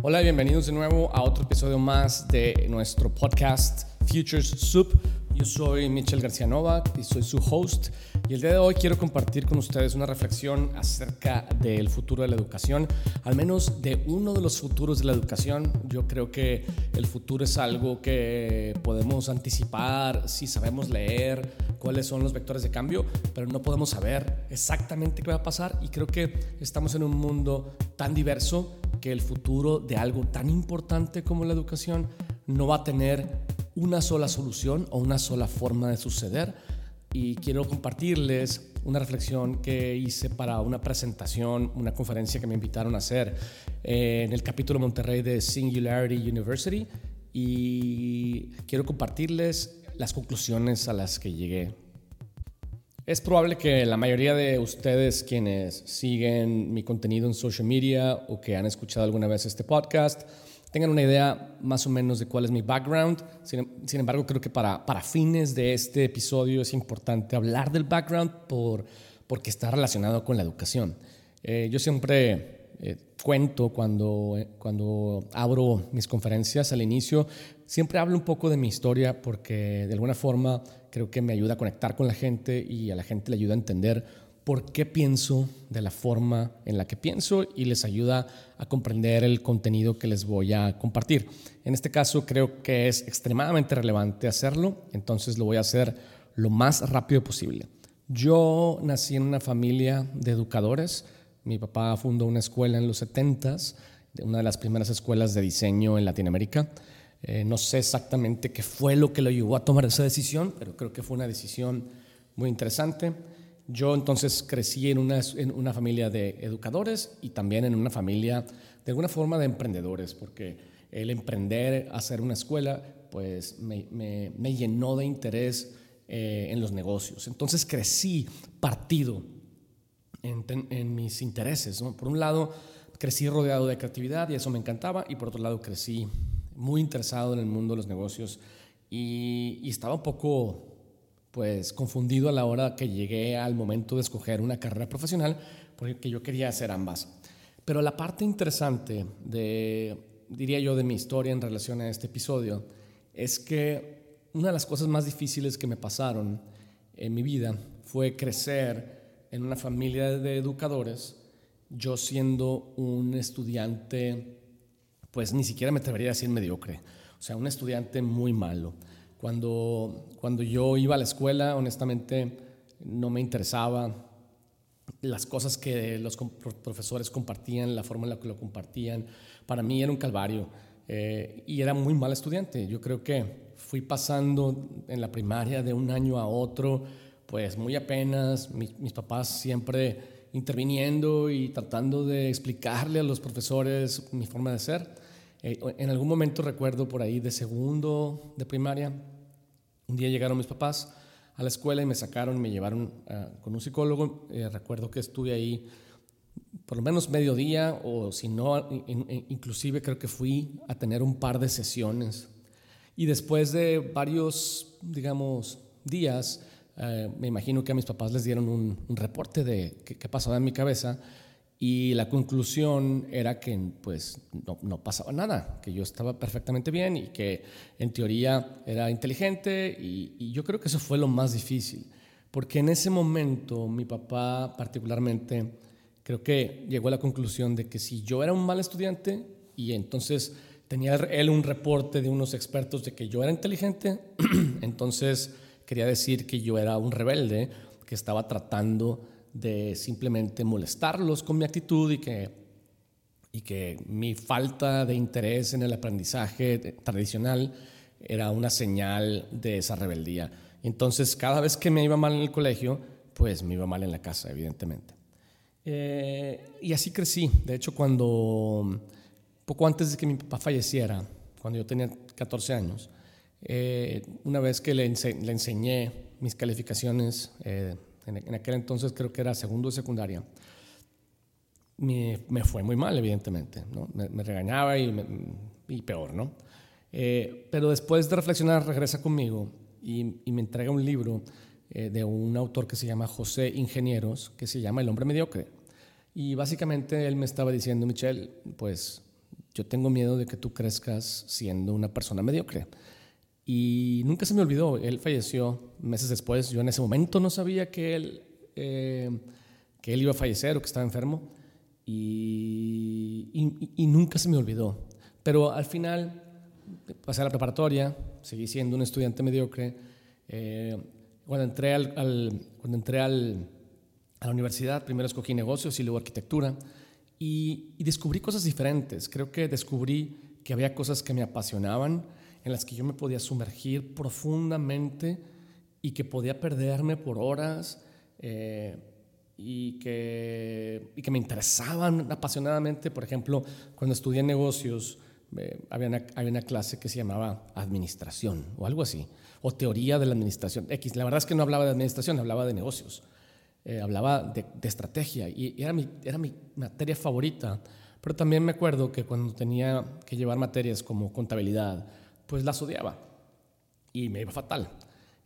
Hola y bienvenidos de nuevo a otro episodio más de nuestro podcast Futures Soup. Yo soy Michel García Novak y soy su host. Y el día de hoy quiero compartir con ustedes una reflexión acerca del futuro de la educación, al menos de uno de los futuros de la educación. Yo creo que el futuro es algo que podemos anticipar si sabemos leer cuáles son los vectores de cambio, pero no podemos saber exactamente qué va a pasar. Y creo que estamos en un mundo tan diverso que el futuro de algo tan importante como la educación no va a tener una sola solución o una sola forma de suceder. Y quiero compartirles una reflexión que hice para una presentación, una conferencia que me invitaron a hacer eh, en el capítulo Monterrey de Singularity University. Y quiero compartirles las conclusiones a las que llegué. Es probable que la mayoría de ustedes quienes siguen mi contenido en social media o que han escuchado alguna vez este podcast tengan una idea más o menos de cuál es mi background. Sin, embargo, creo que para, para, fines de este episodio es importante hablar del background por, porque está relacionado con la educación. Eh, yo siempre eh, cuento cuando, eh, cuando abro mis conferencias al inicio, siempre hablo un poco de mi historia porque de alguna forma creo que me ayuda a conectar con la gente y a la gente le ayuda a entender por qué pienso de la forma en la que pienso y les ayuda a comprender el contenido que les voy a compartir. En este caso creo que es extremadamente relevante hacerlo, entonces lo voy a hacer lo más rápido posible. Yo nací en una familia de educadores. Mi papá fundó una escuela en los 70s, una de las primeras escuelas de diseño en Latinoamérica. Eh, no sé exactamente qué fue lo que lo llevó a tomar esa decisión, pero creo que fue una decisión muy interesante. Yo entonces crecí en una, en una familia de educadores y también en una familia de alguna forma de emprendedores, porque el emprender, hacer una escuela, pues me, me, llenó de interés eh, en los negocios. Entonces crecí partido en, mis intereses. Por un lado, crecí rodeado de creatividad y eso me encantaba, y por otro lado, crecí muy interesado en el mundo de los negocios y, estaba un poco pues confundido a la hora que llegué al momento de escoger una carrera profesional porque yo quería hacer ambas. Pero la parte interesante de, diría yo, de mi historia en relación a este episodio es que una de las cosas más difíciles que me pasaron en mi vida fue crecer en una familia de educadores, yo siendo un estudiante pues ni siquiera me atrevería a decir mediocre. O sea, un estudiante muy malo. Cuando, cuando yo iba a la escuela, honestamente, no me interesaba las cosas que los profesores compartían, la forma en la que lo compartían. Para mí era un calvario eh, y era muy mal estudiante. Yo creo que fui pasando en la primaria de un año a otro, pues muy apenas. mis papás siempre interviniendo y tratando de explicarle a los profesores mi forma de ser. Eh, en algún momento recuerdo por ahí de segundo de primaria, un día llegaron mis papás a la escuela y me sacaron, me llevaron ah, con un psicólogo. Eh, recuerdo que estuve ahí por lo menos medio día o si no, inclusive creo que fui a tener un par de sesiones. Y después de varios, digamos, días, eh, me imagino que a mis papás les dieron un, reporte de qué, pasaba en mi cabeza y la conclusión era que pues no, no, pasaba nada, que yo estaba perfectamente bien y que en teoría era inteligente y, y, yo creo que eso fue lo más difícil, porque en ese momento mi papá particularmente creo que llegó a la conclusión de que si yo era un mal estudiante y entonces tenía él un reporte de unos expertos de que yo era inteligente, entonces quería decir que yo era un rebelde que estaba tratando de simplemente molestarlos con mi actitud y que, y que mi falta de interés en el aprendizaje tradicional era una señal de esa rebeldía. Entonces, cada vez que me iba mal en el colegio, pues me iba mal en la casa, evidentemente. Eh, y así crecí. De hecho, cuando, poco antes de que mi papá falleciera, cuando yo tenía 14 años, eh, una vez que le, enseñé mis calificaciones, eh, en, aquel entonces creo que era segundo de secundaria, me, fue muy mal, evidentemente. ¿no? Me, regañaba y, y, peor, ¿no? Eh, pero después de reflexionar, regresa conmigo y, y me entrega un libro de un autor que se llama José Ingenieros, que se llama El hombre mediocre. Y básicamente él me estaba diciendo, Michelle, pues yo tengo miedo de que tú crezcas siendo una persona mediocre. Y nunca se me olvidó, él falleció meses después, yo en ese momento no sabía que él, eh, que él iba a fallecer o que estaba enfermo, y, nunca se me olvidó. Pero al final pasé a la preparatoria, seguí siendo un estudiante mediocre. Eh, cuando entré, al, cuando entré al, a la universidad, primero escogí negocios y luego arquitectura y, descubrí cosas diferentes. Creo que descubrí que había cosas que me apasionaban, en las que yo me podía sumergir profundamente y que podía perderme por horas eh, y, que, y que me interesaban apasionadamente. Por ejemplo, cuando estudié negocios, eh, había, una, había, una, clase que se llamaba administración o algo así, o teoría de la administración. X, la verdad es que no hablaba de administración, hablaba de negocios. Eh, hablaba de, estrategia y, era, mi, era mi materia favorita. Pero también me acuerdo que cuando tenía que llevar materias como contabilidad, pues las odiaba y me iba fatal.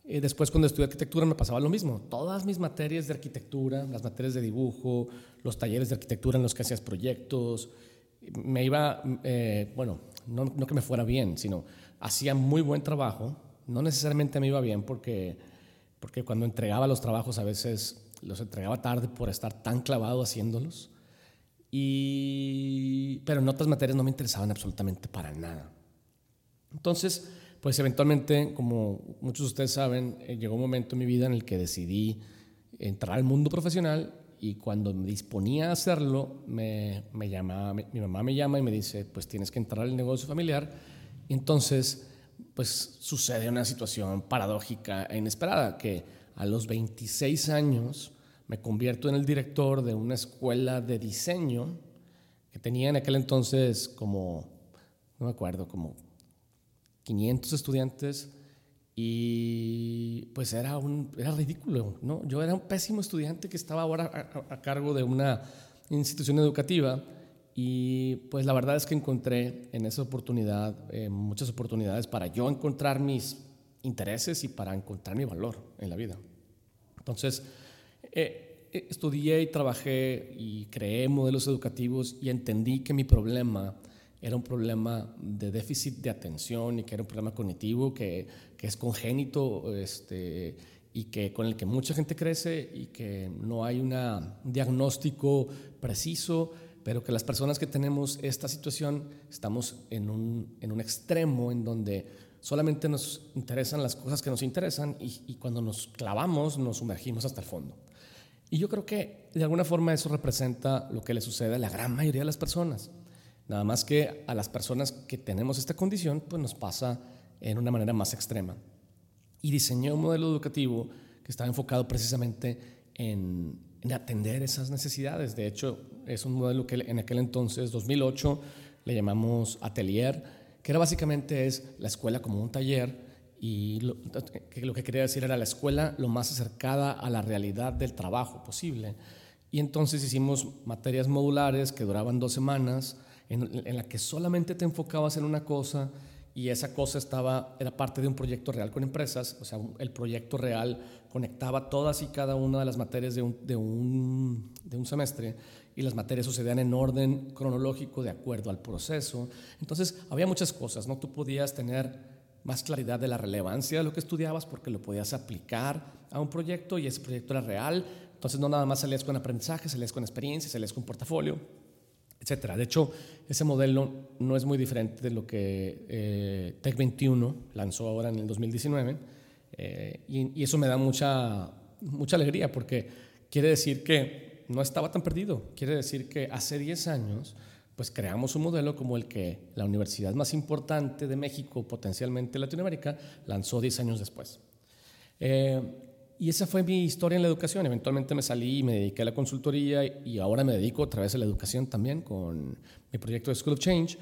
Y después cuando estudié arquitectura me pasaba lo mismo. Todas mis materias de arquitectura, las materias de dibujo, los talleres de arquitectura en los que hacías proyectos, me iba, eh, bueno, no, no, que me fuera bien, sino hacía muy buen trabajo. No necesariamente me iba bien porque, porque cuando entregaba los trabajos a veces los entregaba tarde por estar tan clavado haciéndolos. Y, pero en otras materias no me interesaban absolutamente para nada. Entonces, pues eventualmente, como muchos de ustedes saben, eh, llegó un momento en mi vida en el que decidí entrar al mundo profesional y cuando me disponía a hacerlo, me, me llama, mi, mamá me llama y me dice, pues tienes que entrar al negocio familiar. Y entonces, pues sucede una situación paradójica e inesperada, que a los 26 años me convierto en el director de una escuela de diseño que tenía en aquel entonces como, no me acuerdo, como 500 estudiantes y pues era, un, era ridículo, ¿no? Yo era un pésimo estudiante que estaba ahora a, cargo de una institución educativa y pues la verdad es que encontré en esa oportunidad eh, muchas oportunidades para yo encontrar mis intereses y para encontrar mi valor en la vida. Entonces, eh, eh, estudié y trabajé y creé modelos educativos y entendí que mi problema era un problema de déficit de atención y que era un problema cognitivo que, que es congénito este, y que con el que mucha gente crece y que no hay un diagnóstico preciso, pero que las personas que tenemos esta situación estamos en un, en un extremo en donde solamente nos interesan las cosas que nos interesan y, cuando nos clavamos nos sumergimos hasta el fondo. Y yo creo que de alguna forma eso representa lo que le sucede a la gran mayoría de las personas. Nada más que a las personas que tenemos esta condición, pues nos pasa en una manera más extrema. Y diseñé un modelo educativo que estaba enfocado precisamente en, en atender esas necesidades. De hecho, es un modelo que en aquel entonces, 2008, le llamamos Atelier que era básicamente es la escuela como un taller y lo, que quería decir era la escuela lo más acercada a la realidad del trabajo posible. Y entonces hicimos materias modulares que duraban dos semanas, en, la que solamente te enfocabas en una cosa y esa cosa estaba, era parte de un proyecto real con empresas, o sea, el proyecto real conectaba todas y cada una de las materias de un, de un, de un semestre y las materias sucedían en orden cronológico de acuerdo al proceso. Entonces, había muchas cosas, ¿no? Tú podías tener más claridad de la relevancia de lo que estudiabas porque lo podías aplicar a un proyecto y ese proyecto era real. Entonces, no nada más salías con aprendizaje, salías con experiencia, salías con portafolio, etc. De hecho, ese modelo no es muy diferente de lo que eh, Tech 21 lanzó ahora en el 2019. Eh, y, y eso me da mucha, mucha alegría porque quiere decir que no estaba tan perdido. Quiere decir que hace 10 años, pues creamos un modelo como el que la universidad más importante de México, potencialmente Latinoamérica, lanzó 10 años después. Eh, y esa fue mi historia en la educación. Eventualmente me salí y me dediqué a la consultoría y ahora me dedico otra vez a la educación también con mi proyecto de School of Change.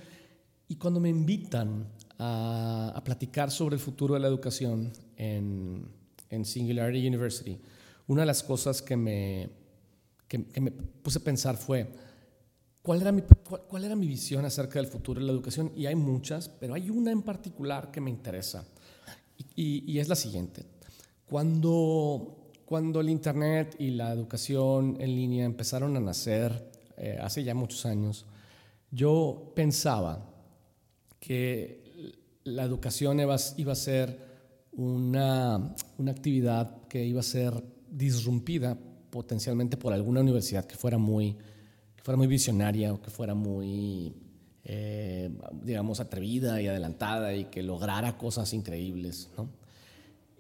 Y cuando me invitan a, platicar sobre el futuro de la educación en, en Singularity University, una de las cosas que me, que, me puse a pensar fue, ¿cuál era, mi, cuál, era mi visión acerca del futuro de la educación? Y hay muchas, pero hay una en particular que me interesa. Y, es la siguiente. Cuando, cuando el Internet y la educación en línea empezaron a nacer eh, hace ya muchos años, yo pensaba que la educación iba, iba a ser una, una actividad que iba a ser disrumpida potencialmente por alguna universidad que fuera muy, que fuera muy visionaria o que fuera muy, eh, digamos, atrevida y adelantada y que lograra cosas increíbles. ¿no?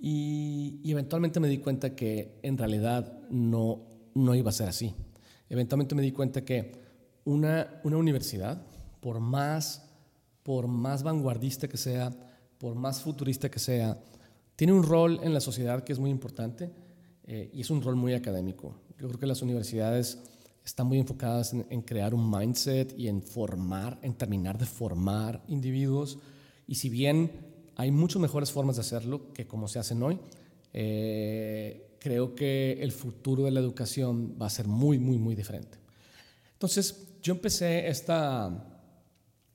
Y, y, eventualmente me di cuenta que en realidad no, no iba a ser así. Eventualmente me di cuenta que una, una universidad, por más, por más vanguardista que sea, por más futurista que sea, tiene un rol en la sociedad que es muy importante eh, y es un rol muy académico. Yo creo que las universidades están muy enfocadas en, crear un mindset y en formar, en terminar de formar individuos. Y si bien hay muchas mejores formas de hacerlo que como se hacen hoy, eh, creo que el futuro de la educación va a ser muy, muy, muy diferente. Entonces, yo empecé esta,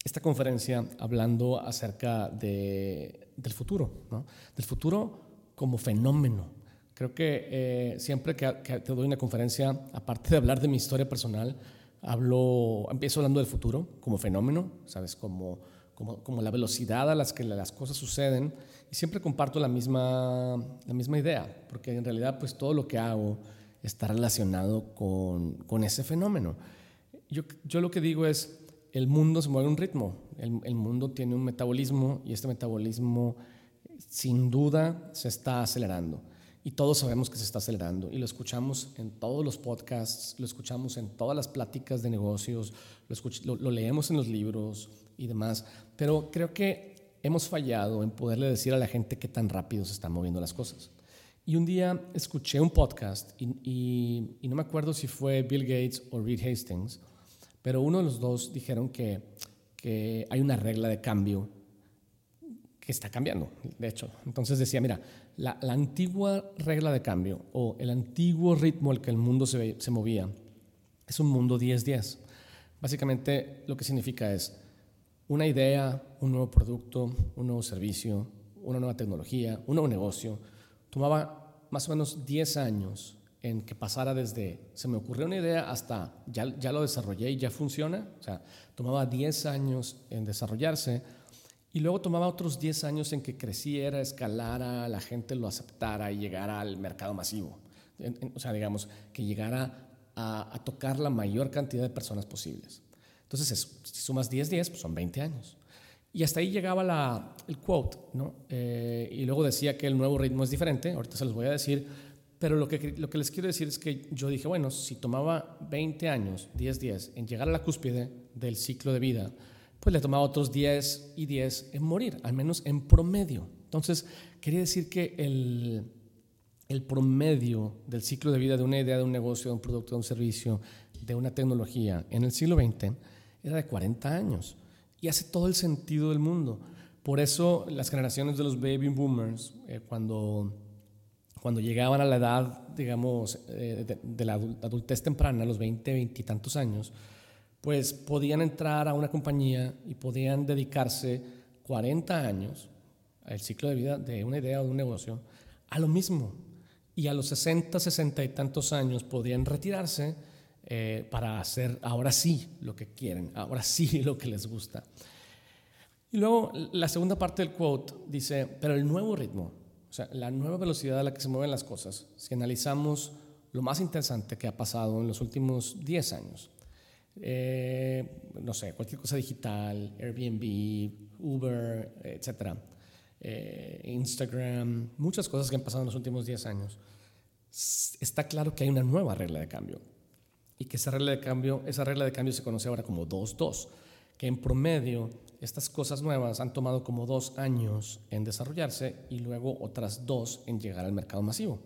esta conferencia hablando acerca de, del futuro, ¿no? del futuro como fenómeno. Creo que eh, siempre que, te doy una conferencia, aparte de hablar de mi historia personal, hablo, empiezo hablando del futuro como fenómeno, ¿sabes? Como, como, como, la velocidad a las que las cosas suceden y siempre comparto la misma, la misma idea, porque en realidad pues todo lo que hago está relacionado con, con ese fenómeno. Yo, yo lo que digo es, el mundo se mueve a un ritmo, el, mundo tiene un metabolismo y este metabolismo sin duda se está acelerando. Y todos sabemos que se está acelerando y lo escuchamos en todos los podcasts, lo escuchamos en todas las pláticas de negocios, lo, lo, leemos en los libros y demás. Pero creo que hemos fallado en poderle decir a la gente qué tan rápido se están moviendo las cosas. Y un día escuché un podcast y, no me acuerdo si fue Bill Gates o Reed Hastings, pero uno de los dos dijeron que que hay una regla de cambio que está cambiando, de hecho. Entonces decía, mira, la, antigua regla de cambio o el antiguo ritmo al que el mundo se, se movía es un mundo 10-10. Básicamente lo que significa es una idea, un nuevo producto, un nuevo servicio, una nueva tecnología, un nuevo negocio, tomaba más o menos 10 años en que pasara desde se me ocurrió una idea hasta ya, ya lo desarrollé y ya funciona. O sea, tomaba 10 años en desarrollarse y luego tomaba otros 10 años en que creciera, escalara, la gente lo aceptara y llegara al mercado masivo. o sea, digamos, que llegara a, tocar la mayor cantidad de personas posibles. Entonces, si sumas 10, 10, pues son 20 años. Y hasta ahí llegaba la, el quote, ¿no? Eh, y luego decía que el nuevo ritmo es diferente, ahorita se los voy a decir, pero lo que, lo que les quiero decir es que yo dije, bueno, si tomaba 20 años, 10 días, en llegar a la cúspide del ciclo de vida, pues le tomaba otros 10 y 10 en morir, al menos en promedio. Entonces, quería decir que el, el promedio del ciclo de vida de una idea, de un negocio, de un producto, de un servicio, de una tecnología en el siglo XX era de 40 años. Y hace todo el sentido del mundo. Por eso las generaciones de los baby boomers, eh, cuando cuando llegaban a la edad, digamos, eh, de, la adultez temprana, los 20, 20 y tantos años, pues podían entrar a una compañía y podían dedicarse 40 años al ciclo de vida de una idea o de un negocio a lo mismo. Y a los 60, 60 y tantos años podían retirarse eh, para hacer ahora sí lo que quieren, ahora sí lo que les gusta. Y luego la segunda parte del quote dice, pero el nuevo ritmo, o sea, la nueva velocidad a la que se mueven las cosas, si analizamos lo más interesante que ha pasado en los últimos 10 años, eh, no sé, cualquier cosa digital, Airbnb, Uber, etcétera, eh, Instagram, muchas cosas que han pasado en los últimos 10 años, está claro que hay una nueva regla de cambio y que esa regla de cambio, esa regla de cambio se conoce ahora como 2-2, que en promedio estas cosas nuevas han tomado como dos años en desarrollarse y luego otras dos en llegar al mercado masivo.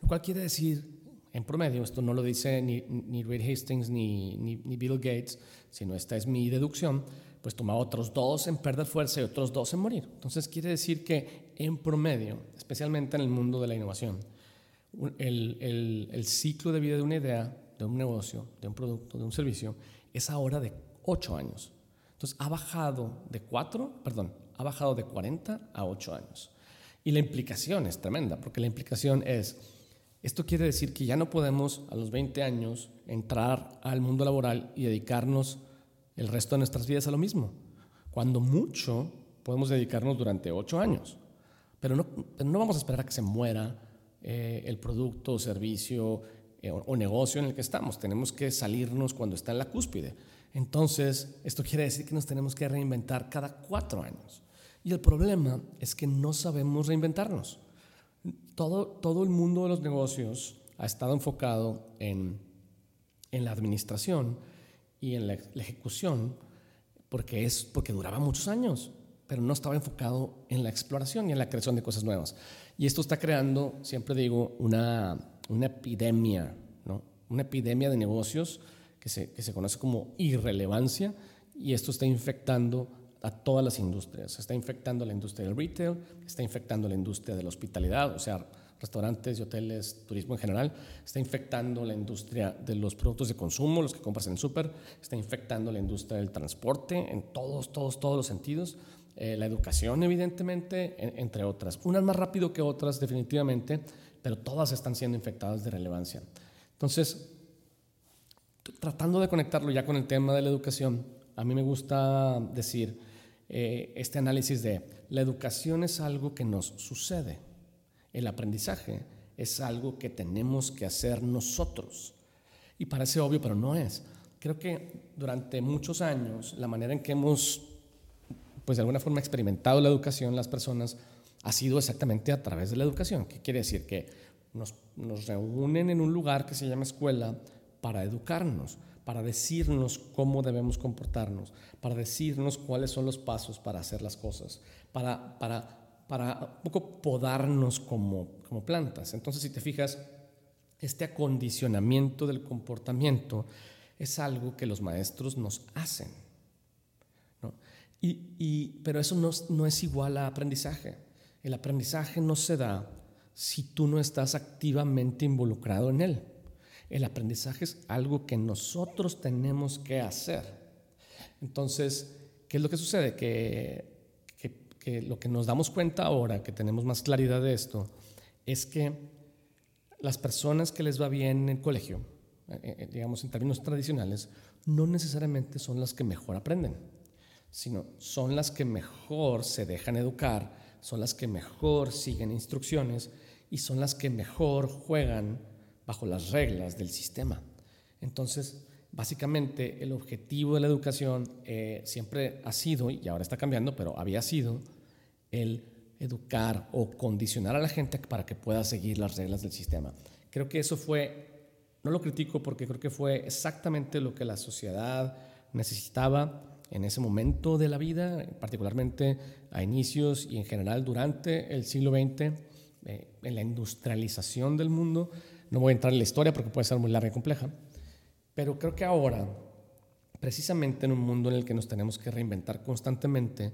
Lo cual quiere decir, en promedio, esto no lo dice ni, ni Reed Hastings ni, ni, Bill Gates, sino esta es mi deducción, pues toma otros dos en perder fuerza y otros dos en morir. Entonces quiere decir que en promedio, especialmente en el mundo de la innovación, el, el, el ciclo de vida de una idea, de un negocio, de un producto, de un servicio, es ahora de ocho años. Entonces ha bajado de 4, perdón, ha bajado de 40 a 8 años. Y la implicación es tremenda, porque la implicación es, esto quiere decir que ya no podemos a los 20 años entrar al mundo laboral y dedicarnos el resto de nuestras vidas a lo mismo. Cuando mucho podemos dedicarnos durante ocho años, pero no, vamos a esperar a que se muera eh, el producto o servicio o, negocio en el que estamos. Tenemos que salirnos cuando está en la cúspide. Entonces, esto quiere decir que nos tenemos que reinventar cada cuatro años. Y el problema es que no sabemos reinventarnos. Todo, todo el mundo de los negocios ha estado enfocado en, en la administración y en la, ejecución porque, es, porque duraba muchos años, pero no estaba enfocado en la exploración y en la creación de cosas nuevas. Y esto está creando, siempre digo, una, una epidemia, ¿no? una epidemia de negocios que se, que se conoce como irrelevancia y esto está infectando a todas las industrias. Está infectando la industria del retail, está infectando la industria de la hospitalidad, o sea, restaurantes y hoteles, turismo en general, está infectando la industria de los productos de consumo, los que compras en el súper, está infectando la industria del transporte en todos, todos, todos los sentidos, eh, la educación evidentemente, entre otras. Unas más rápido que otras definitivamente, pero todas están siendo infectadas de relevancia. Entonces, tratando de conectarlo ya con el tema de la educación, a mí me gusta decir eh, este análisis de la educación es algo que nos sucede el aprendizaje es algo que tenemos que hacer nosotros. Y parece obvio, pero no es. Creo que durante muchos años la manera en que hemos, pues de alguna forma, experimentado la educación las personas ha sido exactamente a través de la educación. ¿Qué quiere decir? Que nos, nos reúnen en un lugar que se llama escuela para educarnos, para decirnos cómo debemos comportarnos, para decirnos cuáles son los pasos para hacer las cosas, para, para para un poco podarnos como, como plantas. Entonces, si te fijas, este acondicionamiento del comportamiento es algo que los maestros nos hacen. Y, y, pero eso no, no es igual a aprendizaje. El aprendizaje no se da si tú no estás activamente involucrado en él. El aprendizaje es algo que nosotros tenemos que hacer. Entonces, ¿qué es lo que sucede? Que lo que nos damos cuenta ahora, que tenemos más claridad de esto, es que las personas que les va bien en el colegio, eh, eh, digamos en términos tradicionales, no necesariamente son las que mejor aprenden, sino son las que mejor se dejan educar, son las que mejor siguen instrucciones y son las que mejor juegan bajo las reglas del sistema. Entonces, básicamente el objetivo de la educación eh, siempre ha sido, y ahora está cambiando, pero había sido, el educar o condicionar a la gente para que pueda seguir las reglas del sistema. Creo que eso fue, no lo critico porque creo que fue exactamente lo que la sociedad necesitaba en ese momento de la vida, particularmente a inicios y en general durante el siglo XX, eh, en la industrialización del mundo. No voy a entrar en la historia porque puede ser muy larga y compleja, pero creo que ahora, precisamente en un mundo en el que nos tenemos que reinventar constantemente,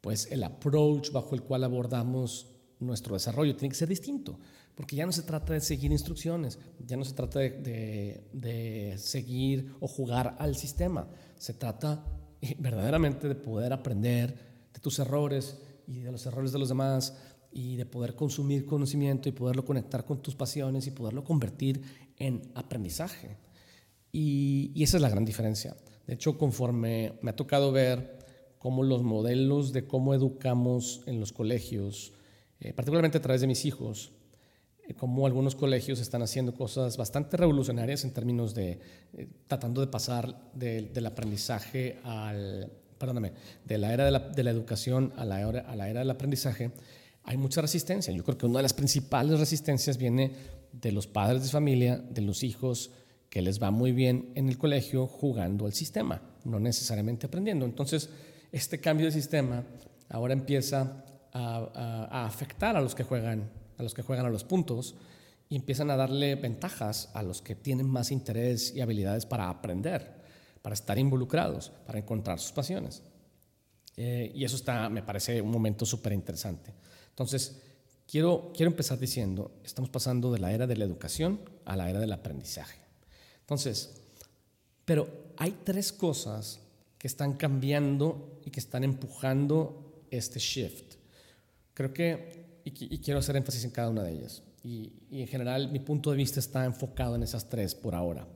pues el approach bajo el cual abordamos nuestro desarrollo tiene que ser distinto, porque ya no se trata de seguir instrucciones, ya no se trata de, seguir o jugar al sistema, se trata verdaderamente de poder aprender de tus errores y de los errores de los demás y de poder consumir conocimiento y poderlo conectar con tus pasiones y poderlo convertir en aprendizaje. Y, esa es la gran diferencia. De hecho, conforme me ha tocado ver cómo los modelos de cómo educamos en los colegios, eh, particularmente a través de mis hijos, cómo algunos colegios están haciendo cosas bastante revolucionarias en términos de eh, tratando de pasar del aprendizaje al, perdóname, de la era de la, educación a la era del aprendizaje, hay mucha resistencia. Yo creo que una de las principales resistencias viene de los padres de familia, de los hijos, que les va muy bien en el colegio jugando al sistema, no necesariamente aprendiendo. Entonces, este cambio de sistema ahora empieza a, afectar a los que juegan a los que juegan a los puntos y empiezan a darle ventajas a los que tienen más interés y habilidades para aprender, para estar involucrados, para encontrar sus pasiones. Eh, y eso está, me parece un momento súper interesante. Entonces, quiero, quiero empezar diciendo, estamos pasando de la era de la educación a la era del aprendizaje. Entonces, pero hay tres cosas que están cambiando y que están empujando este shift. Creo que, y, quiero hacer énfasis en cada una de ellas, y, en general mi punto de vista está enfocado en esas tres por ahora.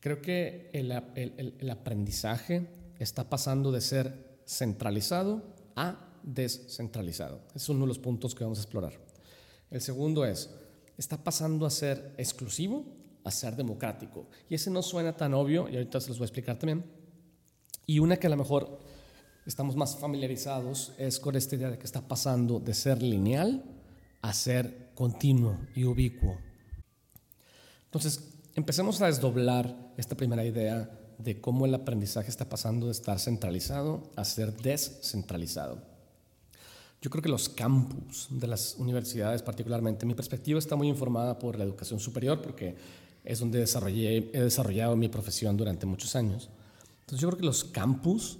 Creo que el, el, el aprendizaje está pasando de ser centralizado a descentralizado. es uno de los puntos que vamos a explorar. El segundo es, está pasando a ser exclusivo a ser democrático. Y ese no suena tan obvio, y ahorita se los voy a explicar también. Y una que a lo mejor estamos más familiarizados es con esta idea de que está pasando de ser lineal a ser continuo y ubicuo. Entonces, empecemos a desdoblar esta primera idea de cómo el aprendizaje está pasando de estar centralizado a ser descentralizado. Yo creo que los campus de las universidades, particularmente, mi perspectiva está muy informada por la educación superior, porque es donde desarrollé, he desarrollado mi profesión durante muchos años. Entonces yo creo que los campus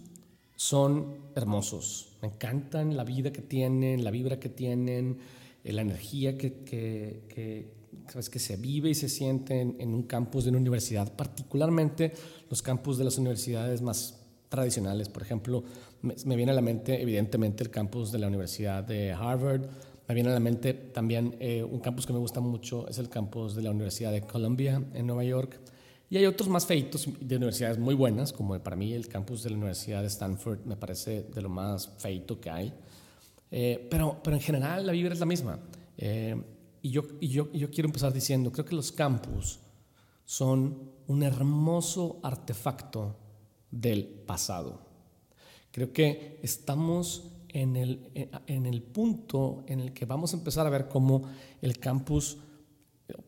son hermosos. Me encantan la vida que tienen, la vibra que tienen, eh, la energía que, que, que, que se vive y se siente en, un campus de una universidad, particularmente los campus de las universidades más tradicionales. Por ejemplo, me, me viene a la mente evidentemente el campus de la Universidad de Harvard, me viene a la mente también eh, un campus que me gusta mucho, es el campus de la Universidad de Columbia en Nueva York. Y hay otros más feitos de universidades muy buenas, como para mí el campus de la Universidad de Stanford me parece de lo más feito que hay. Eh, pero, pero en general la vibra es la misma. Eh, y, yo, y, yo, yo quiero empezar diciendo, creo que los campus son un hermoso artefacto del pasado. Creo que estamos en el, en el punto en el que vamos a empezar a ver cómo el campus,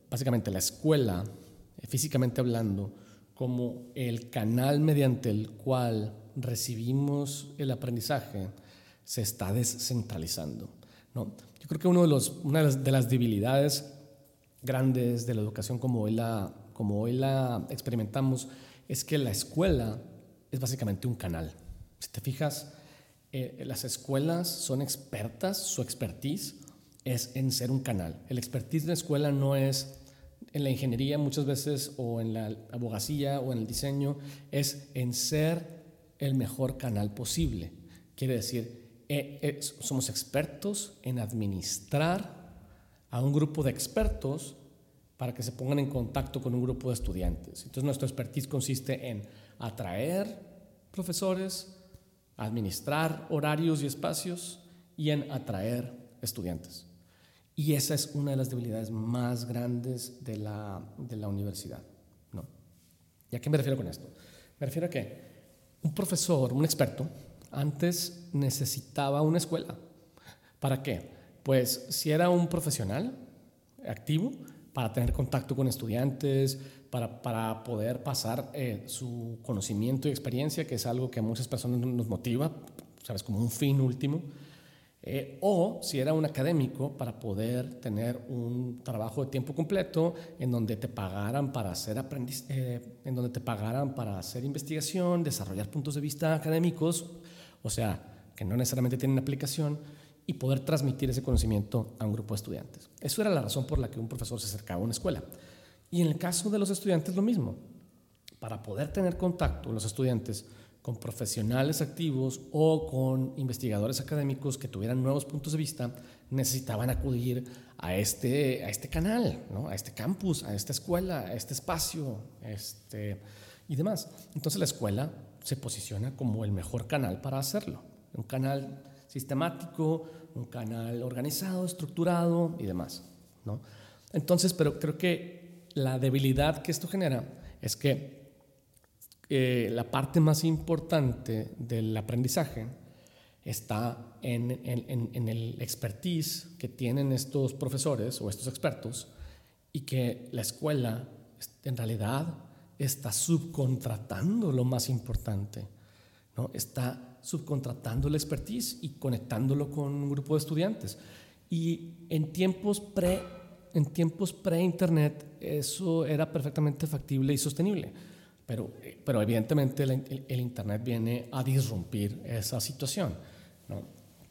básicamente la escuela, físicamente hablando, como el canal mediante el cual recibimos el aprendizaje, se está descentralizando. ¿no? Yo creo que uno de los, una de las, debilidades grandes de la educación como hoy, la, como hoy la experimentamos es que la escuela es básicamente un canal. Si te fijas, eh, las escuelas son expertas, su expertise es en ser un canal. El expertise de la escuela no es en la ingeniería muchas veces o en la abogacía o en el diseño, es en ser el mejor canal posible. Quiere decir, eh, eh, somos expertos en administrar a un grupo de expertos para que se pongan en contacto con un grupo de estudiantes. Entonces nuestro expertise consiste en atraer profesores, administrar horarios y espacios y en atraer estudiantes. Y esa es una de las debilidades más grandes de la, de la universidad. ¿no? ¿Y a qué me refiero con esto? Me refiero a que un profesor, un experto, antes necesitaba una escuela. ¿Para qué? Pues si era un profesional activo, para tener contacto con estudiantes, para, para poder pasar eh, su conocimiento y experiencia, que es algo que a muchas personas nos motiva, sabes, como un fin último. Eh, o si era un académico para poder tener un trabajo de tiempo completo en donde te pagaran para hacer aprendiz, eh, en donde te pagaran para hacer investigación, desarrollar puntos de vista académicos, o sea, que no necesariamente tienen aplicación, y poder transmitir ese conocimiento a un grupo de estudiantes. Eso era la razón por la que un profesor se acercaba a una escuela. Y en el caso de los estudiantes lo mismo. Para poder tener contacto los estudiantes con profesionales activos o con investigadores académicos que tuvieran nuevos puntos de vista, necesitaban acudir a este, a este canal, ¿no? a este campus, a esta escuela, a este espacio este, y demás. Entonces la escuela se posiciona como el mejor canal para hacerlo. Un canal sistemático, un canal organizado, estructurado y demás. ¿no? Entonces, pero creo que la debilidad que esto genera es que eh, la parte más importante del aprendizaje está en, el expertise que tienen estos profesores o estos expertos y que la escuela en realidad está subcontratando lo más importante, ¿no? está subcontratando el expertise y conectándolo con un grupo de estudiantes. Y en tiempos pre en tiempos pre-internet eso era perfectamente factible y sostenible. Pero, pero evidentemente el, Internet viene a disrumpir esa situación. ¿no?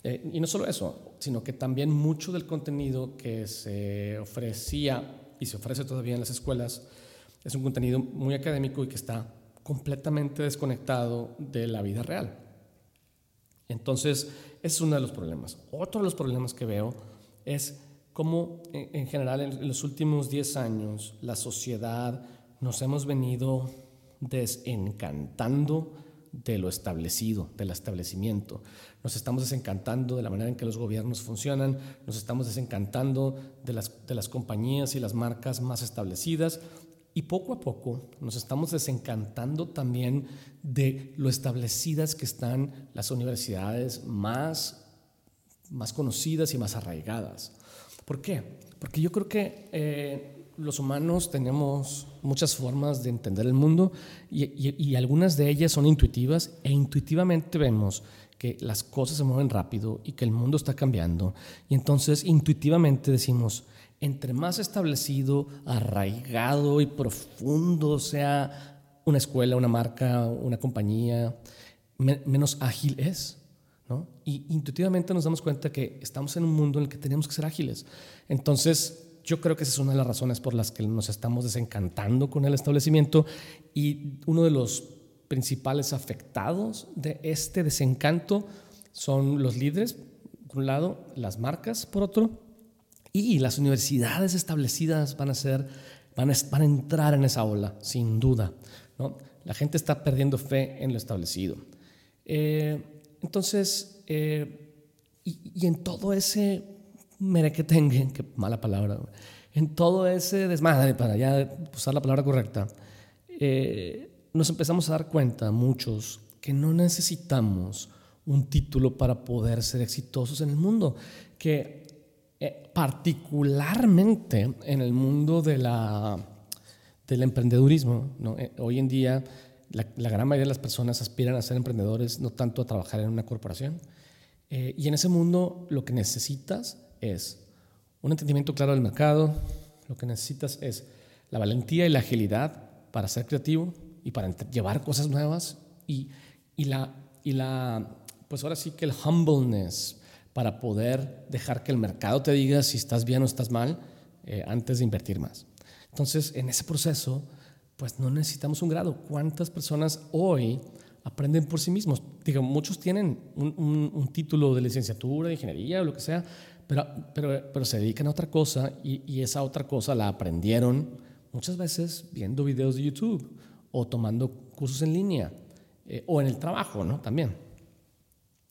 Eh, y no solo eso, sino que también mucho del contenido que se ofrecía y se ofrece todavía en las escuelas es un contenido muy académico y que está completamente desconectado de la vida real. Entonces, ese es uno de los problemas. Otro de los problemas que veo es cómo en general en los últimos 10 años la sociedad nos hemos venido desencantando de lo establecido, del establecimiento. Nos estamos desencantando de la manera en que los gobiernos funcionan, nos estamos desencantando de las, de las compañías y las marcas más establecidas y poco a poco nos estamos desencantando también de lo establecidas que están las universidades más, más conocidas y más arraigadas. ¿Por qué? Porque yo creo que eh, los humanos tenemos muchas formas de entender el mundo y, algunas de ellas son intuitivas e intuitivamente vemos que las cosas se mueven rápido y que el mundo está cambiando. Y entonces intuitivamente decimos, entre más establecido, arraigado y profundo sea una escuela, una marca, una compañía, menos ágil es. ¿no? Y intuitivamente nos damos cuenta que estamos en un mundo en el que tenemos que ser ágiles. Entonces, yo creo que esa es una de las razones por las que nos estamos desencantando con el establecimiento y uno de los principales afectados de este desencanto son los líderes, por un lado, las marcas, por otro, y las universidades establecidas van a ser, van a, van a entrar en esa ola, sin duda. ¿no? La gente está perdiendo fe en lo establecido. Eh, entonces, eh, y, y en todo ese merequetengue, qué mala palabra, en todo ese desmadre, para ya usar la palabra correcta, eh, nos empezamos a dar cuenta, muchos, que no necesitamos un título para poder ser exitosos en el mundo, que eh, particularmente en el mundo de la, del emprendedurismo. Eh, hoy en día la, gran mayoría de las personas aspiran a ser emprendedores, no tanto a trabajar en una corporación. y en ese mundo lo que necesitas es un entendimiento claro del mercado, lo que necesitas es la valentía y la agilidad para ser creativo y para llevar cosas nuevas y, y, la, y la, pues ahora sí que el humbleness para poder dejar que el mercado te diga si estás bien o estás mal eh, antes de invertir más. Entonces, en ese proceso, pues no necesitamos un grado. ¿Cuántas personas hoy aprenden por sí mismos? Digo, muchos tienen un, un título de licenciatura, de ingeniería o lo que sea, pero, pero, pero se dedican a otra cosa y, esa otra cosa la aprendieron muchas veces viendo videos de YouTube o tomando cursos en línea eh, o en el trabajo, ¿no? También.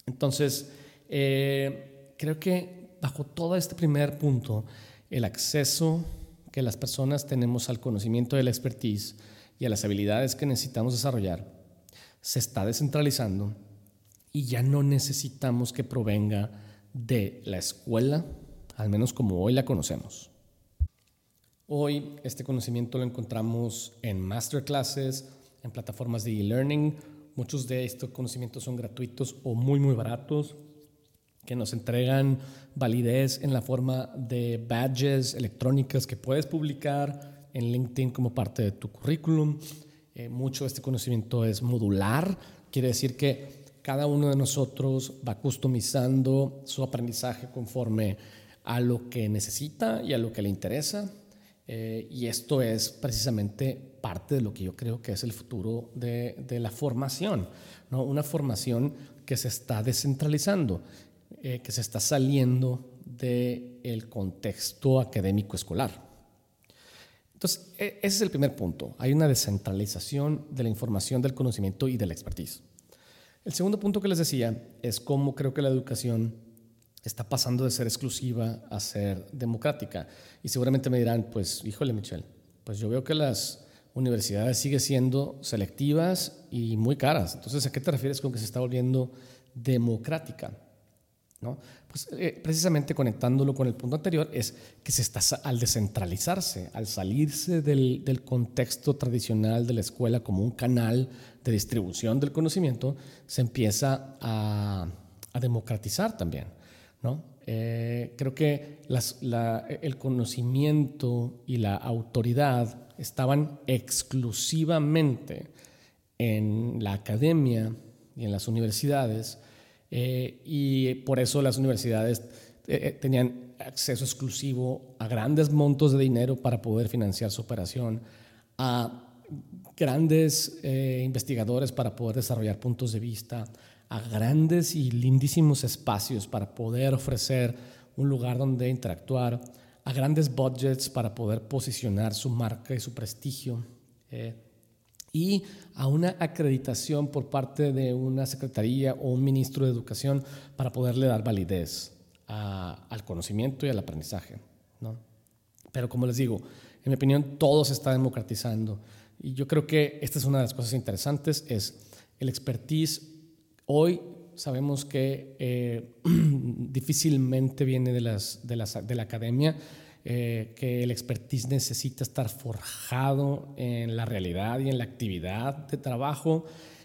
Entonces, eh, creo que bajo todo este primer punto, el acceso que las personas tenemos al conocimiento de la expertise y a las habilidades que necesitamos desarrollar se está descentralizando y ya no necesitamos que provenga de la escuela, al menos como hoy la conocemos. Hoy este conocimiento lo encontramos en masterclasses, en plataformas de e-learning. Muchos de estos conocimientos son gratuitos o muy, muy baratos, que nos entregan validez en la forma de badges electrónicas que puedes publicar en LinkedIn como parte de tu currículum. Eh, mucho de este conocimiento es modular, quiere decir que cada uno de nosotros va customizando su aprendizaje conforme a lo que necesita y a lo que le interesa. Eh, y esto es precisamente parte de lo que yo creo que es el futuro de, la formación, ¿no? una formación que se está descentralizando, eh, que se está saliendo del contexto académico escolar. Entonces, e, ese es el primer punto. Hay una descentralización de la información, del conocimiento y de la expertise. El segundo punto que les decía es cómo creo que la educación está pasando de ser exclusiva a ser democrática. Y seguramente me dirán, pues, híjole, Michelle, pues yo veo que las universidades siguen siendo selectivas y muy caras. Entonces, ¿a qué te refieres con que se está volviendo democrática? Pues eh, precisamente conectándolo con el punto anterior es que se está al descentralizarse, al salirse del, del contexto tradicional de la escuela como un canal de distribución del conocimiento, se empieza a, democratizar también. ¿no? Eh, creo que el conocimiento y la autoridad estaban exclusivamente en la academia y en las universidades, eh, y por eso las universidades eh, tenían acceso exclusivo a grandes montos de dinero para poder financiar su operación, a grandes eh, investigadores para poder desarrollar puntos de vista, a grandes y lindísimos espacios para poder ofrecer un lugar donde interactuar, a grandes budgets para poder posicionar su marca y su prestigio. Eh, y a una acreditación por parte de una secretaría o un ministro de educación para poderle dar validez al conocimiento y al aprendizaje. ¿no? Pero como les digo, en mi opinión, todo se está democratizando. Y yo creo que esta es una de las cosas interesantes, es el expertise. Hoy sabemos que eh, difícilmente viene de, las, de, las, de la academia, eh, que el expertise necesita estar forjado en la realidad y en la actividad de trabajo,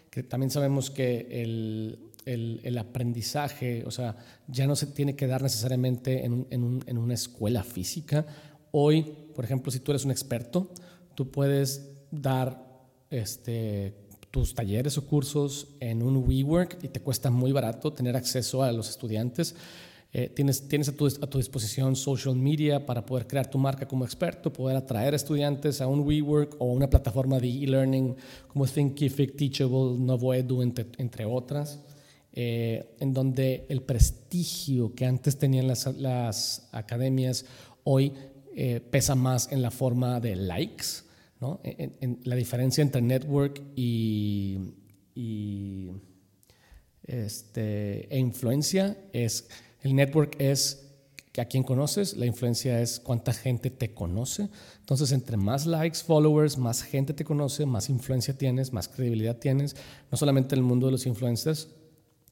que también sabemos que el, el, aprendizaje, o sea, ya no se tiene que dar necesariamente en, en, en, una escuela física. Hoy, por ejemplo, si tú eres un experto, tú puedes dar este, tus talleres o cursos en un WeWork y te cuesta muy barato tener acceso a los estudiantes. Eh, tienes tienes a, tu, disposición social media para poder crear tu marca como experto, poder atraer estudiantes a un WeWork o una plataforma de e-learning como Thinkific, Teachable, Novoedu, entre, entre otras, eh, en donde el prestigio que antes tenían las, academias hoy eh, pesa más en la forma de likes. ¿no? En, la diferencia entre network y este, e influencia es el network es a quién conoces, la influencia es cuánta gente te conoce. Entonces, entre más likes, followers, más gente te conoce, más influencia tienes, más credibilidad tienes, no solamente en el mundo de los influencers,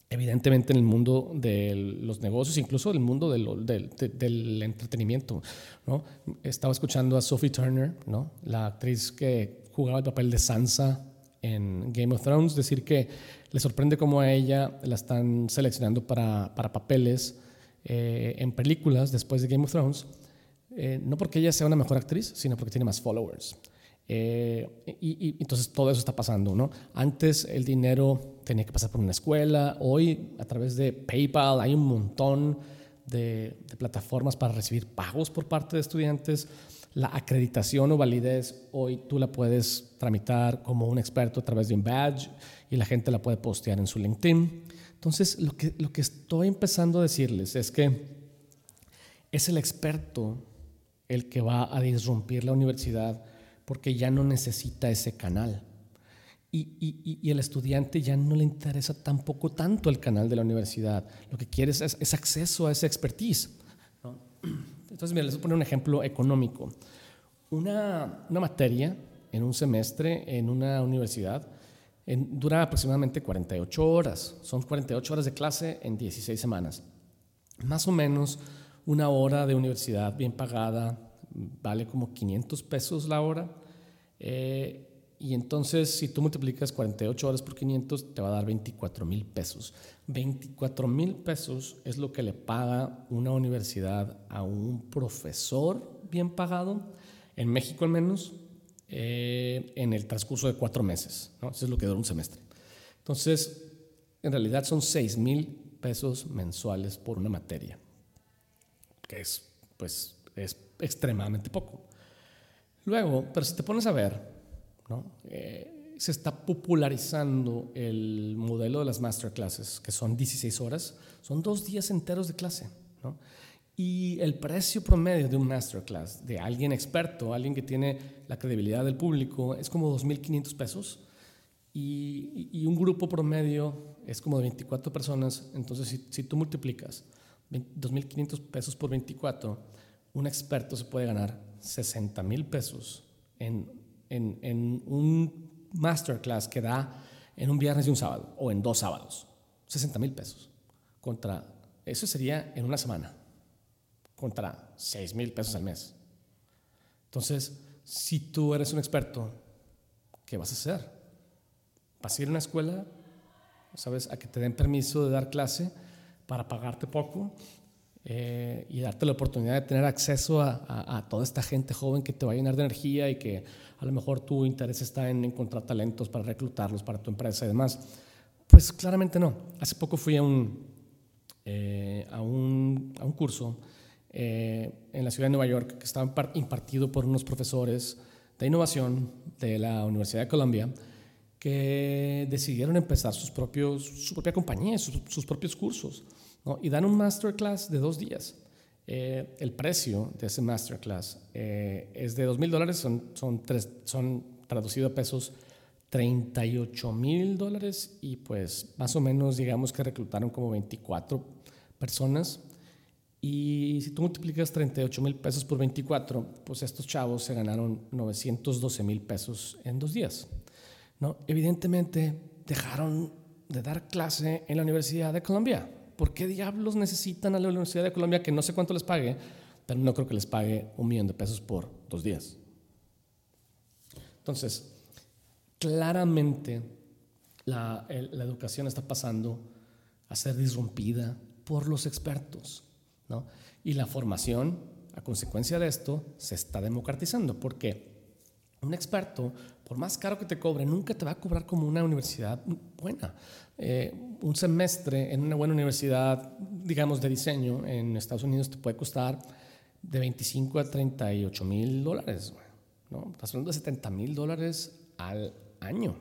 evidentemente en el mundo de los negocios, incluso en el mundo del, entretenimiento. Estaba escuchando a Sophie Turner, la actriz que jugaba el papel de Sansa en Game of Thrones, decir que le sorprende cómo a ella la están seleccionando para, para papeles eh, en películas después de Game of Thrones, eh, no porque ella sea una mejor actriz, sino porque tiene más followers. Eh, y, entonces todo eso está pasando, ¿no? Antes el dinero tenía que pasar por una escuela, hoy a través de PayPal hay un montón de, de plataformas para recibir pagos por parte de estudiantes la acreditación o validez hoy tú la puedes tramitar como un experto a través de un badge y la gente la puede postear en su LinkedIn. Entonces, lo que, lo que estoy empezando a decirles es que es el experto el que va a disrumpir la universidad porque ya no necesita ese canal. Y, y, y, el estudiante ya no le interesa tampoco tanto el canal de la universidad. Lo que quiere es, es acceso a esa expertise. ¿no? Entonces, mira, les voy a poner un ejemplo económico. Una, materia en un semestre en una universidad dura aproximadamente 48 horas. Son 48 horas de clase en 16 semanas. Más o menos una hora de universidad bien pagada vale como 500 pesos la hora. Eh, y entonces, si tú multiplicas 48 horas por 500, te va a dar 24 mil pesos. 24 mil pesos es lo que le paga una universidad a un profesor bien pagado, en México al menos, eh, en el transcurso de cuatro meses. ¿no? Eso es lo que dura un semestre. Entonces, en realidad son 6 mil pesos mensuales por una materia, que es, pues, es extremadamente poco. Luego, pero si te pones a ver, eh, se está popularizando el modelo de las masterclasses, que son 16 horas, son dos días enteros de clase. Y el precio promedio de un masterclass de alguien experto, alguien que tiene la credibilidad del público, es como 2.500 pesos. Y, un grupo promedio es como de 24 personas. Entonces, si, si tú multiplicas 2.500 pesos por 24, un experto se puede ganar 60 mil pesos en en, un masterclass que da en un viernes y un sábado, o en dos sábados, 60 mil pesos. Contra, eso sería en una semana, contra 6 mil pesos al mes. Entonces, si tú eres un experto, ¿qué vas a hacer? ¿Vas a ir a una escuela, sabes, a que te den permiso de dar clase para pagarte poco eh, y darte la oportunidad de tener acceso a, toda esta gente joven que te va a llenar de energía y que a lo mejor tu interés está en encontrar talentos para reclutarlos para tu empresa y demás. Pues claramente no. Hace poco fui a un, eh, a un, a un curso eh, en la ciudad de Nueva York que estaba impartido por unos profesores de innovación de la Universidad de Columbia que decidieron empezar sus propios, su propia compañía, sus, sus propios cursos y dan un masterclass de dos días. Eh, el precio de ese masterclass eh, es de dos mil dólares, son, son, son traducido a pesos 38 mil dólares y pues más o menos digamos que reclutaron como 24 personas. Y si tú multiplicas 38 mil pesos por 24, pues estos chavos se ganaron 912 mil pesos en dos días. ¿no? Evidentemente dejaron de dar clase en la Universidad de Colombia. ¿Por qué diablos necesitan a la Universidad de Colombia que no sé cuánto les pague, pero no creo que les pague un millón de pesos por dos días? Entonces, claramente la, educación está pasando a ser disrumpida por los expertos. ¿no? Y la formación, a consecuencia de esto, se está democratizando. porque Un experto, por más caro que te cobre, nunca te va a cobrar como una universidad buena. Eh, un semestre en una buena universidad, digamos, de diseño en Estados Unidos te puede costar de 25 a 38 mil dólares. ¿no? Estás hablando de 70 mil dólares al año.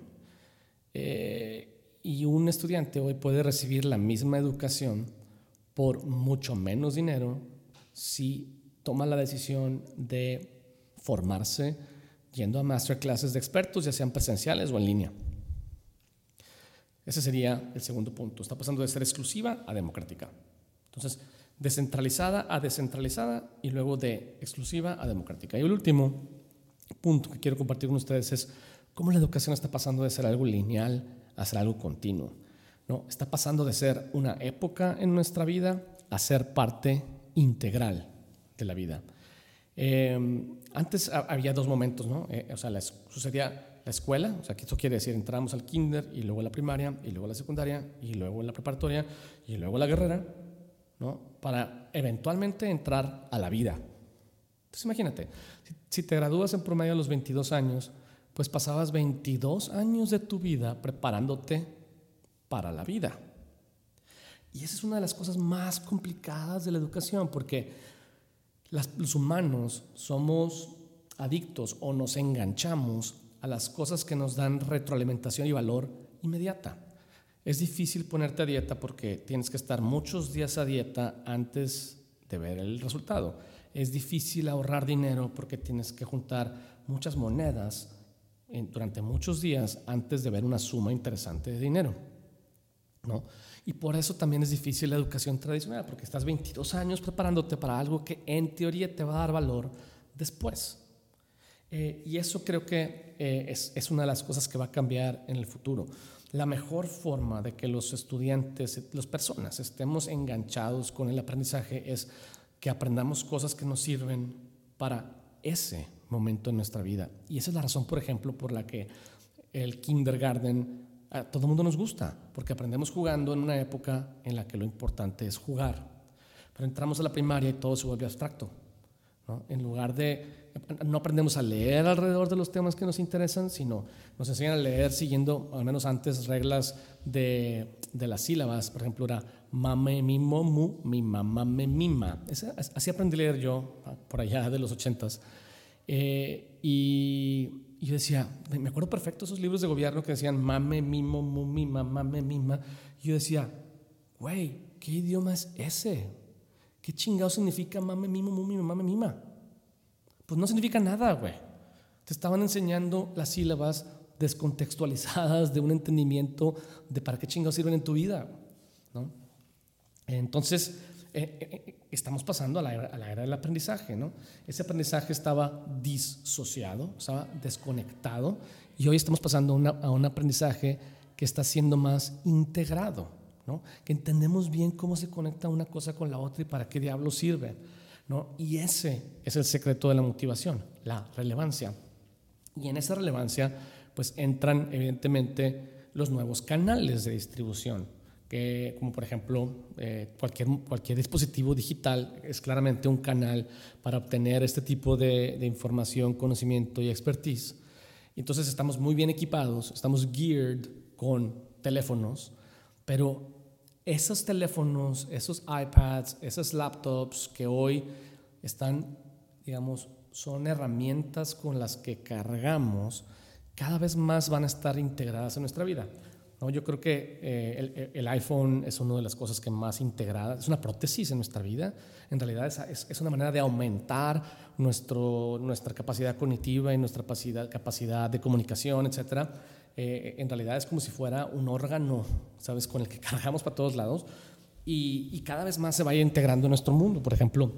Eh, y un estudiante hoy puede recibir la misma educación por mucho menos dinero si toma la decisión de formarse yendo a masterclasses de expertos, ya sean presenciales o en línea. Ese sería el segundo punto. Está pasando de ser exclusiva a democrática. Entonces, descentralizada a descentralizada y luego de exclusiva a democrática. Y el último punto que quiero compartir con ustedes es cómo la educación está pasando de ser algo lineal a ser algo continuo. ¿no? Está pasando de ser una época en nuestra vida a ser parte integral de la vida. Eh, antes había dos momentos, ¿no? Eh, o sea, sucedía la escuela, o sea, que esto quiere decir, entramos al kinder y luego a la primaria y luego a la secundaria y luego a la preparatoria y luego a la guerrera, ¿no? Para eventualmente entrar a la vida. Entonces imagínate, si, si te gradúas en promedio a los 22 años, pues pasabas 22 años de tu vida preparándote para la vida. Y esa es una de las cosas más complicadas de la educación, porque los humanos somos adictos o nos enganchamos a las cosas que nos dan retroalimentación y valor inmediata. Es difícil ponerte a dieta porque tienes que estar muchos días a dieta antes de ver el resultado. Es difícil ahorrar dinero porque tienes que juntar muchas monedas durante muchos días antes de ver una suma interesante de dinero. ¿no? Y por eso también es difícil la educación tradicional, porque estás 22 años preparándote para algo que en teoría te va a dar valor después. Eh, y eso creo que eh, es, es, una de las cosas que va a cambiar en el futuro. La mejor forma de que los estudiantes, las personas, estemos enganchados con el aprendizaje es que aprendamos cosas que nos sirven para ese momento en nuestra vida. Y esa es la razón, por ejemplo, por la que el kindergarten a todo el mundo nos gusta, porque aprendemos jugando en una época en la que lo importante es jugar. Pero entramos a la primaria y todo se vuelve abstracto. ¿no? En lugar de, no aprendemos a leer alrededor de los temas que nos interesan, sino nos enseñan a leer siguiendo, al menos antes, reglas de, de las sílabas. Por ejemplo, era mame, mimo, mu, mi mamá me mima. así aprendí a leer yo por allá de los ochentas. Eh, y, yo decía, me acuerdo perfecto esos libros de gobierno que decían mame, mimo, mu, mima, mame, mima. Y yo decía, güey, ¿qué idioma es ese? ¿Qué chingado significa mame, mimo, mu, mima, mame, mima? Pues no significa nada, güey. Te estaban enseñando las sílabas descontextualizadas de un entendimiento de para qué chingados sirven en tu vida, ¿no? Entonces, eh, eh, eh, estamos pasando a la, era, del aprendizaje, ¿no? Ese aprendizaje estaba disociado, estaba desconectado, y hoy estamos pasando a un aprendizaje que está siendo más integrado, ¿no? Que entendemos bien cómo se conecta una cosa con la otra y para qué diablo sirve, ¿no? Y ese es el secreto de la motivación, la relevancia. Y en esa relevancia, pues entran evidentemente los nuevos canales de distribución que, como por ejemplo eh, cualquier, cualquier dispositivo digital es claramente un canal para obtener este tipo de, de, información, conocimiento y expertise. Entonces estamos muy bien equipados, estamos geared con teléfonos, pero esos teléfonos, esos iPads, esos laptops que hoy están, digamos, son herramientas con las que cargamos, cada vez más van a estar integradas en nuestra vida. ¿No? Yo creo que eh, el, iPhone es una de las cosas que más integrada, es una prótesis en nuestra vida. En realidad es, es, una manera de aumentar nuestro, nuestra capacidad cognitiva y nuestra capacidad, capacidad de comunicación, etc. eh, en realidad es como si fuera un órgano, ¿sabes? Con el que cargamos para todos lados y, cada vez más se vaya integrando en nuestro mundo. Por ejemplo,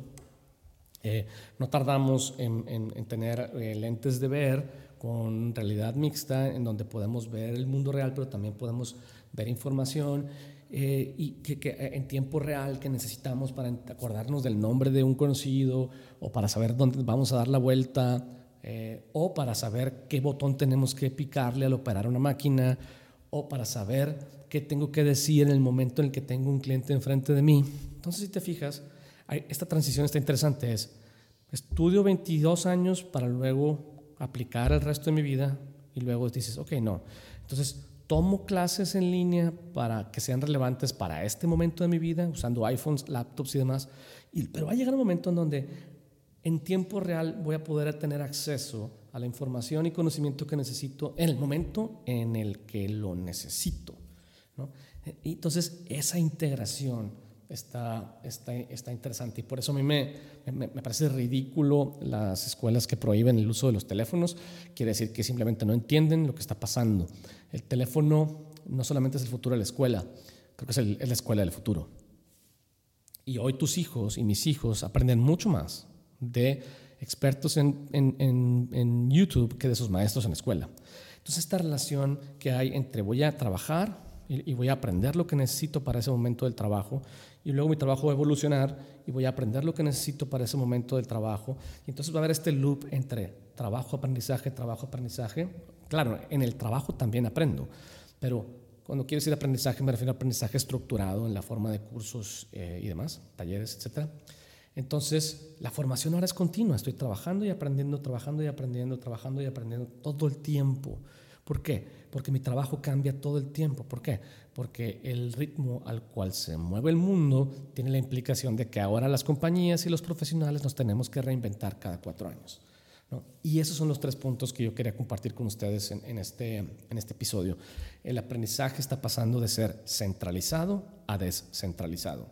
eh, no tardamos en, tener eh, lentes de ver con realidad mixta, en donde podemos ver el mundo real, pero también podemos ver información y que, en tiempo real que necesitamos para acordarnos del nombre de un conocido o para saber dónde vamos a dar la vuelta eh, o para saber qué botón tenemos que picarle al operar una máquina, o para saber qué tengo que decir en el momento en el que tengo un cliente enfrente de mí. Entonces, si te fijas, esta transición está interesante. Es, estudio 22 años para luego aplicar el resto de mi vida y luego dices, ok, no. Entonces, tomo clases en línea para que sean relevantes para este momento de mi vida, usando iPhones, laptops y demás. Y, pero va a llegar un momento en donde en tiempo real voy a poder tener acceso a la información y conocimiento que necesito en el momento en el que lo necesito. Y entonces esa integración está, está, está, interesante y por eso a mí me, me, parece ridículo las escuelas que prohíben el uso de los teléfonos. Quiere decir que simplemente no entienden lo que está pasando. El teléfono no solamente es el futuro de la escuela, creo que es, es la escuela del futuro. Y hoy tus hijos y mis hijos aprenden mucho más de expertos en, en, en, YouTube que de sus maestros en la escuela. Entonces, esta relación que hay entre voy a trabajar y, voy a aprender lo que necesito para ese momento del trabajo, y luego mi trabajo va a evolucionar y voy a aprender lo que necesito para ese momento del trabajo. Y entonces va a haber este loop entre trabajo, aprendizaje, trabajo, aprendizaje. Claro, en el trabajo también aprendo, pero cuando quiero decir aprendizaje me refiero a aprendizaje estructurado en la forma de cursos eh, y demás, talleres, etcétera. Entonces, la formación ahora es continua. Estoy trabajando y aprendiendo, trabajando y aprendiendo, trabajando y aprendiendo todo el tiempo. ¿Por qué? Porque mi trabajo cambia todo el tiempo. ¿Por qué? Porque el ritmo al cual se mueve el mundo tiene la implicación de que ahora las compañías y los profesionales nos tenemos que reinventar cada cuatro años. Y esos son los tres puntos que yo quería compartir con ustedes en, este, en este episodio. El aprendizaje está pasando de ser centralizado a descentralizado,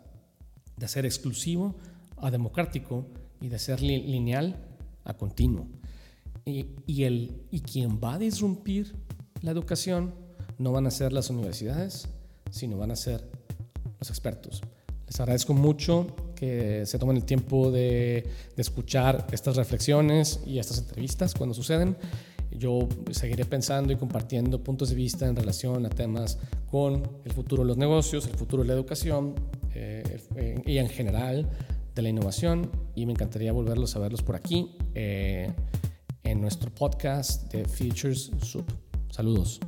de ser exclusivo a democrático y de ser lineal a continuo. Y, el, y quien va a disrumpir la educación no van a ser las universidades, sino van a ser los expertos. Les agradezco mucho que se tomen el tiempo de, de escuchar estas reflexiones y estas entrevistas cuando suceden. Yo seguiré pensando y compartiendo puntos de vista en relación a temas con el futuro de los negocios, el futuro de la educación eh, y en general de la innovación y me encantaría volverlos a verlos por aquí eh, en nuestro podcast de Futures Soup. Saludos.